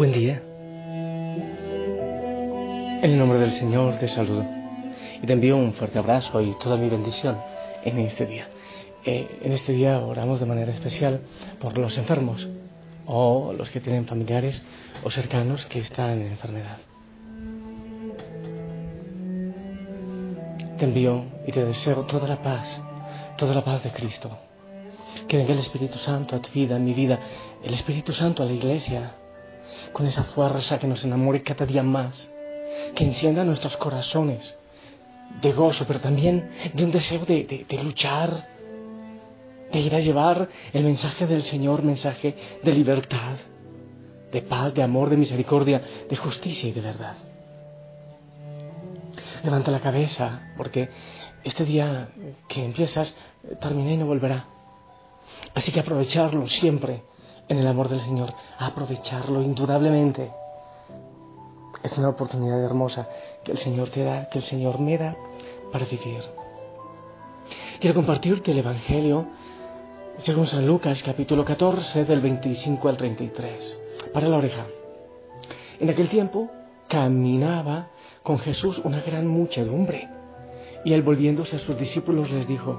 Buen día. En el nombre del Señor te saludo y te envío un fuerte abrazo y toda mi bendición en este día. Eh, en este día oramos de manera especial por los enfermos o los que tienen familiares o cercanos que están en enfermedad. Te envío y te deseo toda la paz, toda la paz de Cristo. Que venga el Espíritu Santo a tu vida, a mi vida, el Espíritu Santo a la iglesia, con esa fuerza que nos enamore cada día más, que encienda nuestros corazones de gozo, pero también de un deseo de, de, luchar, de ir a llevar el mensaje del Señor, mensaje de libertad, de paz, de amor, de misericordia, de justicia y de verdad. Levanta la cabeza, porque este día que empiezas termina y no volverá. Así que aprovecharlo siempre en el amor del Señor, aprovecharlo indudablemente. Es una oportunidad hermosa que el Señor te da, que el Señor me da para vivir. Quiero compartirte el Evangelio según San Lucas, capítulo 14, del 25 al 33. Para la oreja. En aquel tiempo caminaba con Jesús una gran muchedumbre. Y él volviéndose a sus discípulos les dijo,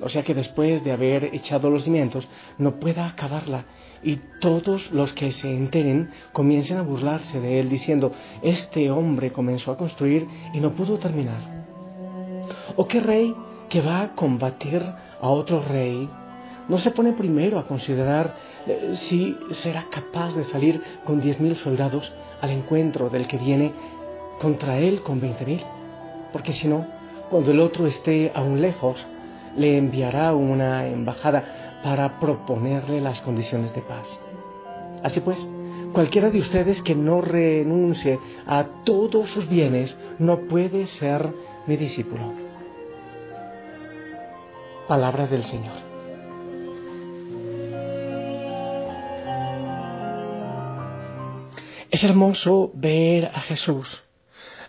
O sea que después de haber echado los cimientos no pueda acabarla y todos los que se enteren comiencen a burlarse de él diciendo, este hombre comenzó a construir y no pudo terminar. ¿O qué rey que va a combatir a otro rey no se pone primero a considerar eh, si será capaz de salir con diez mil soldados al encuentro del que viene contra él con veinte mil? Porque si no, cuando el otro esté aún lejos, le enviará una embajada para proponerle las condiciones de paz. Así pues, cualquiera de ustedes que no renuncie a todos sus bienes no puede ser mi discípulo. Palabra del Señor. Es hermoso ver a Jesús.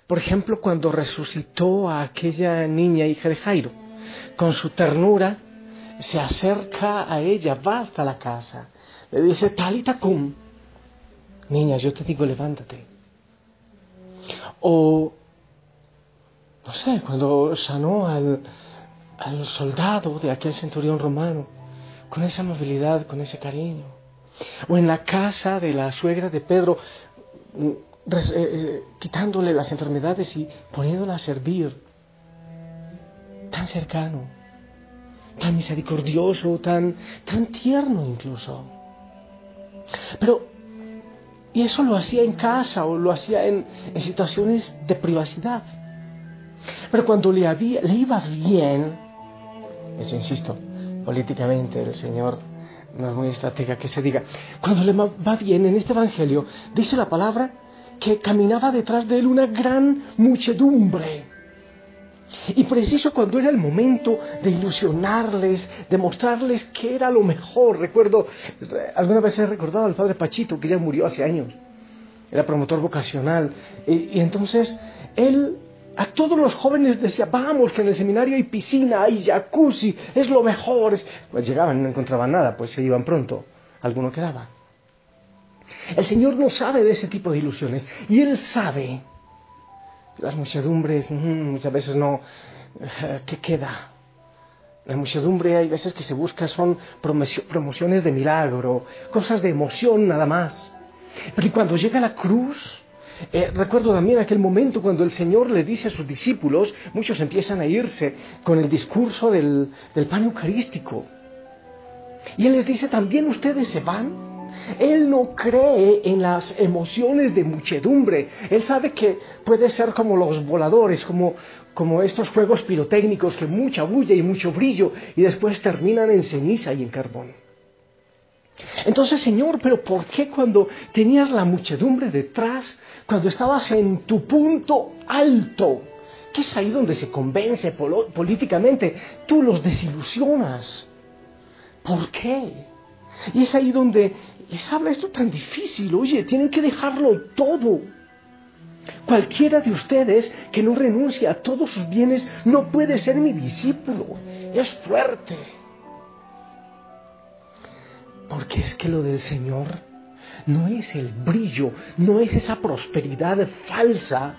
Por ejemplo, cuando resucitó a aquella niña hija de Jairo con su ternura, se acerca a ella, va hasta la casa, le dice, Talita cum, niña, yo te digo, levántate. O, no sé, cuando sanó al, al soldado de aquel centurión romano, con esa amabilidad, con ese cariño. O en la casa de la suegra de Pedro, eh, quitándole las enfermedades y poniéndola a servir tan cercano, tan misericordioso, tan, tan tierno incluso. Pero, y eso lo hacía en casa o lo hacía en, en situaciones de privacidad. Pero cuando le, había, le iba bien, eso insisto, políticamente el Señor no es muy estratega que se diga, cuando le va bien en este Evangelio, dice la palabra que caminaba detrás de él una gran muchedumbre Y preciso cuando era el momento de ilusionarles, de mostrarles que era lo mejor. Recuerdo, alguna vez he recordado al padre Pachito, que ya murió hace años. Era promotor vocacional. Y, entonces él a todos los jóvenes decía, vamos, que en el seminario hay piscina, hay jacuzzi, es lo mejor. Pues llegaban no encontraban nada, pues se iban pronto. Alguno quedaba. El Señor no sabe de ese tipo de ilusiones. Y Él sabe las muchedumbres mm, muchas veces no... Eh, ¿Qué queda? La muchedumbre hay veces que se busca son promociones de milagro, cosas de emoción nada más. Pero cuando llega la cruz, eh, recuerdo también aquel momento cuando el Señor le dice a sus discípulos, muchos empiezan a irse con el discurso del, del pan eucarístico. Y Él les dice, ¿también ustedes se van? Él no cree en las emociones de muchedumbre. Él sabe que puede ser como los voladores, como, como estos juegos pirotécnicos que mucha bulla y mucho brillo y después terminan en ceniza y en carbón. Entonces, Señor, pero ¿por qué cuando tenías la muchedumbre detrás, cuando estabas en tu punto alto, que es ahí donde se convence políticamente, tú los desilusionas? ¿Por qué? Y es ahí donde les habla esto tan difícil. Oye, tienen que dejarlo todo. Cualquiera de ustedes que no renuncie a todos sus bienes no puede ser mi discípulo. Es fuerte. Porque es que lo del Señor no es el brillo, no es esa prosperidad falsa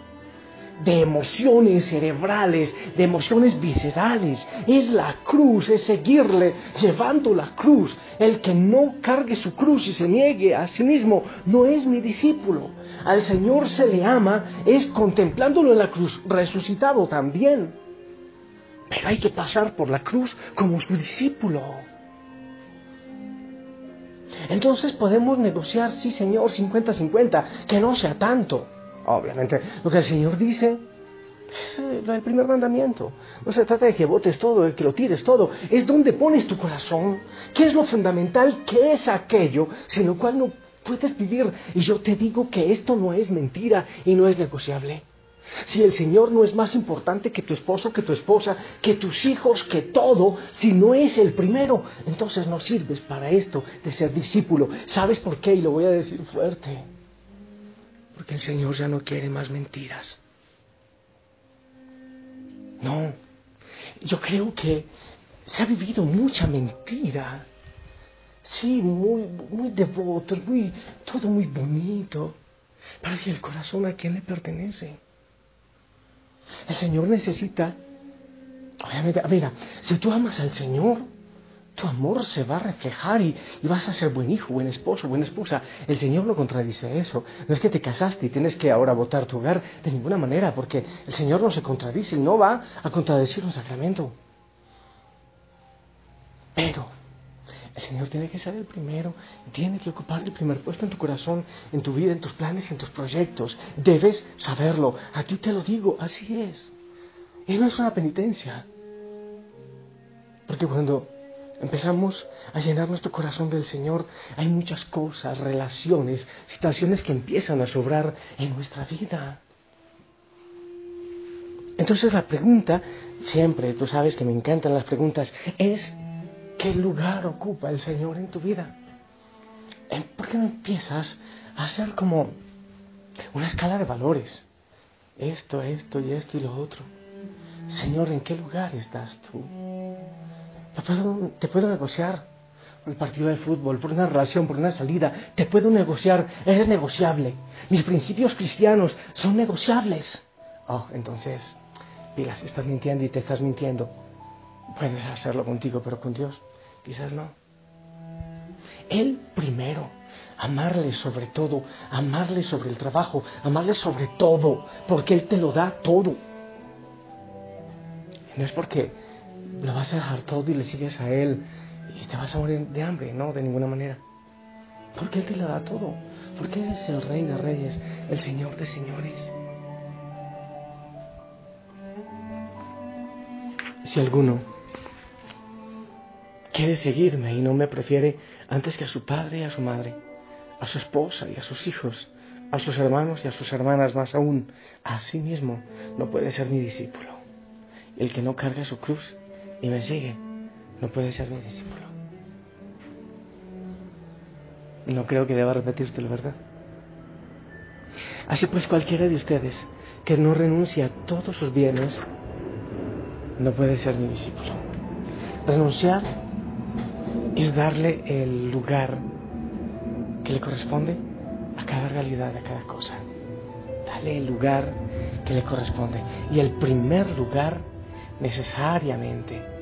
de emociones cerebrales, de emociones viscerales. Es la cruz, es seguirle llevando la cruz. El que no cargue su cruz y se niegue a sí mismo no es mi discípulo. Al Señor se le ama es contemplándolo en la cruz, resucitado también. Pero hay que pasar por la cruz como su discípulo. Entonces podemos negociar, sí Señor, 50-50, que no sea tanto. Obviamente, lo que el Señor dice es el primer mandamiento. No se trata de que votes todo, de que lo tires todo. Es donde pones tu corazón. ¿Qué es lo fundamental? ¿Qué es aquello sin lo cual no puedes vivir? Y yo te digo que esto no es mentira y no es negociable. Si el Señor no es más importante que tu esposo, que tu esposa, que tus hijos, que todo, si no es el primero, entonces no sirves para esto de ser discípulo. ¿Sabes por qué? Y lo voy a decir fuerte porque el Señor ya no quiere más mentiras. No, yo creo que se ha vivido mucha mentira. Sí, muy, muy devotos, muy, todo muy bonito. Pero ¿y el corazón a quién le pertenece? El Señor necesita, obviamente, mira, si tú amas al Señor, tu amor se va a reflejar y, vas a ser buen hijo, buen esposo, buena esposa. El Señor no contradice eso. No es que te casaste y tienes que ahora votar tu hogar de ninguna manera, porque el Señor no se contradice y no va a contradecir un sacramento. Pero el Señor tiene que ser el primero, tiene que ocupar el primer puesto en tu corazón, en tu vida, en tus planes y en tus proyectos. Debes saberlo. A ti te lo digo, así es. Y no es una penitencia. Porque cuando empezamos a llenar nuestro corazón del Señor, hay muchas cosas, relaciones, situaciones que empiezan a sobrar en nuestra vida. Entonces la pregunta, siempre, tú sabes que me encantan las preguntas, es, ¿qué lugar ocupa el Señor en tu vida? ¿Por qué no empiezas a hacer como una escala de valores? Esto, esto y esto y lo otro. Señor, ¿en qué lugar estás tú? Te puedo negociar por el partido de fútbol, por una relación, por una salida. Te puedo negociar, eres negociable. Mis principios cristianos son negociables. Oh, entonces, digas, estás mintiendo y te estás mintiendo. Puedes hacerlo contigo, pero con Dios quizás no. Él primero, amarle sobre todo, amarle sobre el trabajo, amarle sobre todo, porque Él te lo da todo. No es porque lo vas a dejar todo y le sigues a Él y te vas a morir de hambre, no, de ninguna manera. Porque Él te lo da todo. Porque Él es el Rey de Reyes, el Señor de Señores. Si alguno quiere seguirme y no me prefiere antes que a su padre y a su madre, a su esposa y a sus hijos, a sus hermanos y a sus hermanas más aún, a sí mismo, no puede ser mi discípulo. El que no carga su cruz y me sigue no puede ser mi discípulo. No creo que deba repetírtelo, ¿verdad? Así pues, cualquiera de ustedes que no renuncia a todos sus bienes no puede ser mi discípulo. Renunciar es darle el lugar que le corresponde a cada realidad, a cada cosa. Dale el lugar que le corresponde. Y el primer lugar necesariamente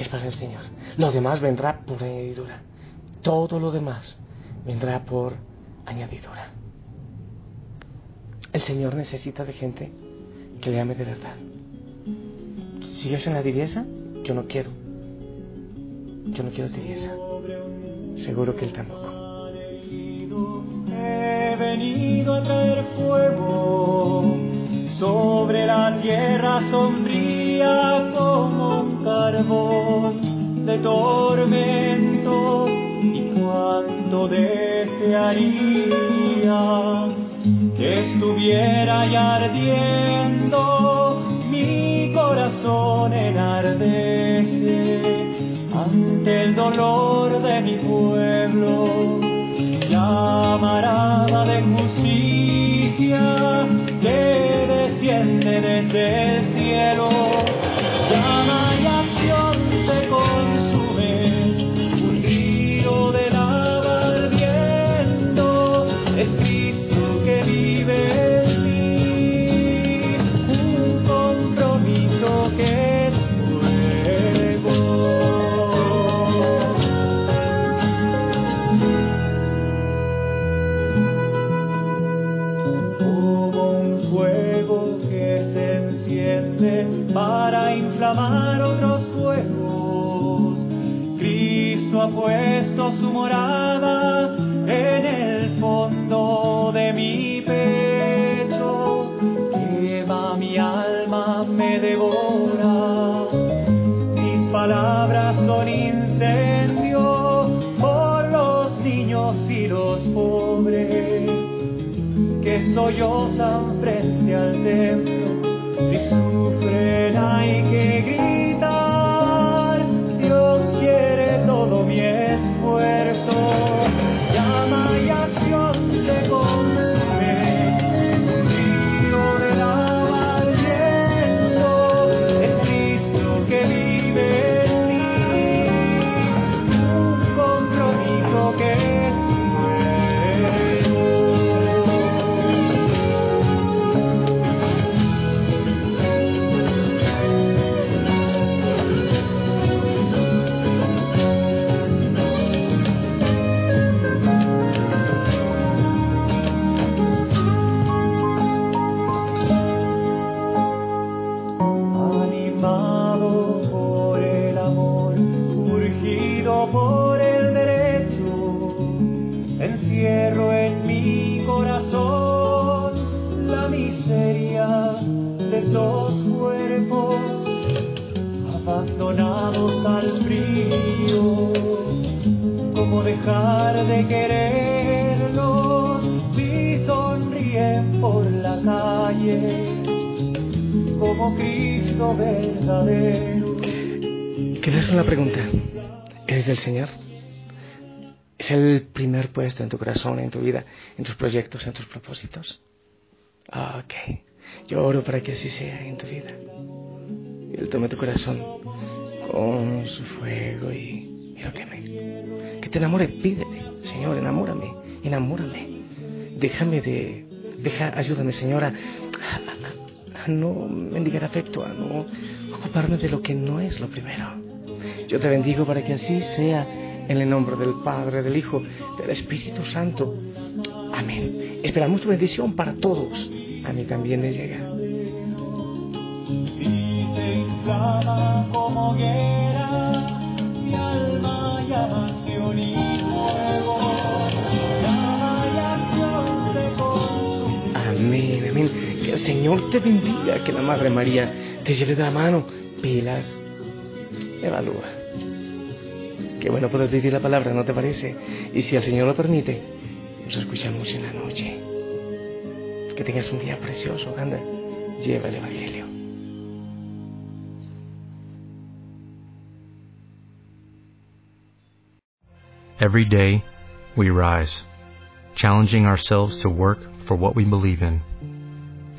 es para el Señor. Lo demás vendrá por añadidura. Todo lo demás vendrá por añadidura. El Señor necesita de gente que le ame de verdad. Si yo soy una tibieza, yo no quiero. Yo no quiero tibieza. Seguro que Él tampoco. He venido a traer fuego sobre la tierra sombría como un carbón tormento y cuánto desearía que estuviera ya ardiendo mi corazón enardece ante el dolor de mi pueblo llamarada de justicia me devora. Mis palabras son incendio por los niños y los pobres que sollozan frente al templo. Como Cristo verdadero. Quedas con la pregunta. ¿Eres del Señor? ¿Es el primer puesto en tu corazón, en tu vida, en tus proyectos, en tus propósitos? Ok. Yo oro para que así sea en tu vida. Él tome tu corazón con su fuego y, y lo queme. Que te enamore, pídele. Señor, enamórame, enamórame. Déjame de... Deja, ayúdame, Señora, a, no mendigar afecto, a no ocuparme de lo que no es lo primero. Yo te bendigo para que así sea en el nombre del Padre, del Hijo, del Espíritu Santo. Amén. Esperamos tu bendición para todos. A mí también me llega. Señor te bendiga, que la Madre María te lleve de la mano. Pilas, evalúa. Qué bueno poder vivir la palabra, ¿no te parece? Y si el Señor lo permite, nos escuchamos en la noche. Que tengas un día precioso, anda, lleva el Evangelio. Every day we rise, challenging ourselves to work for what we believe in.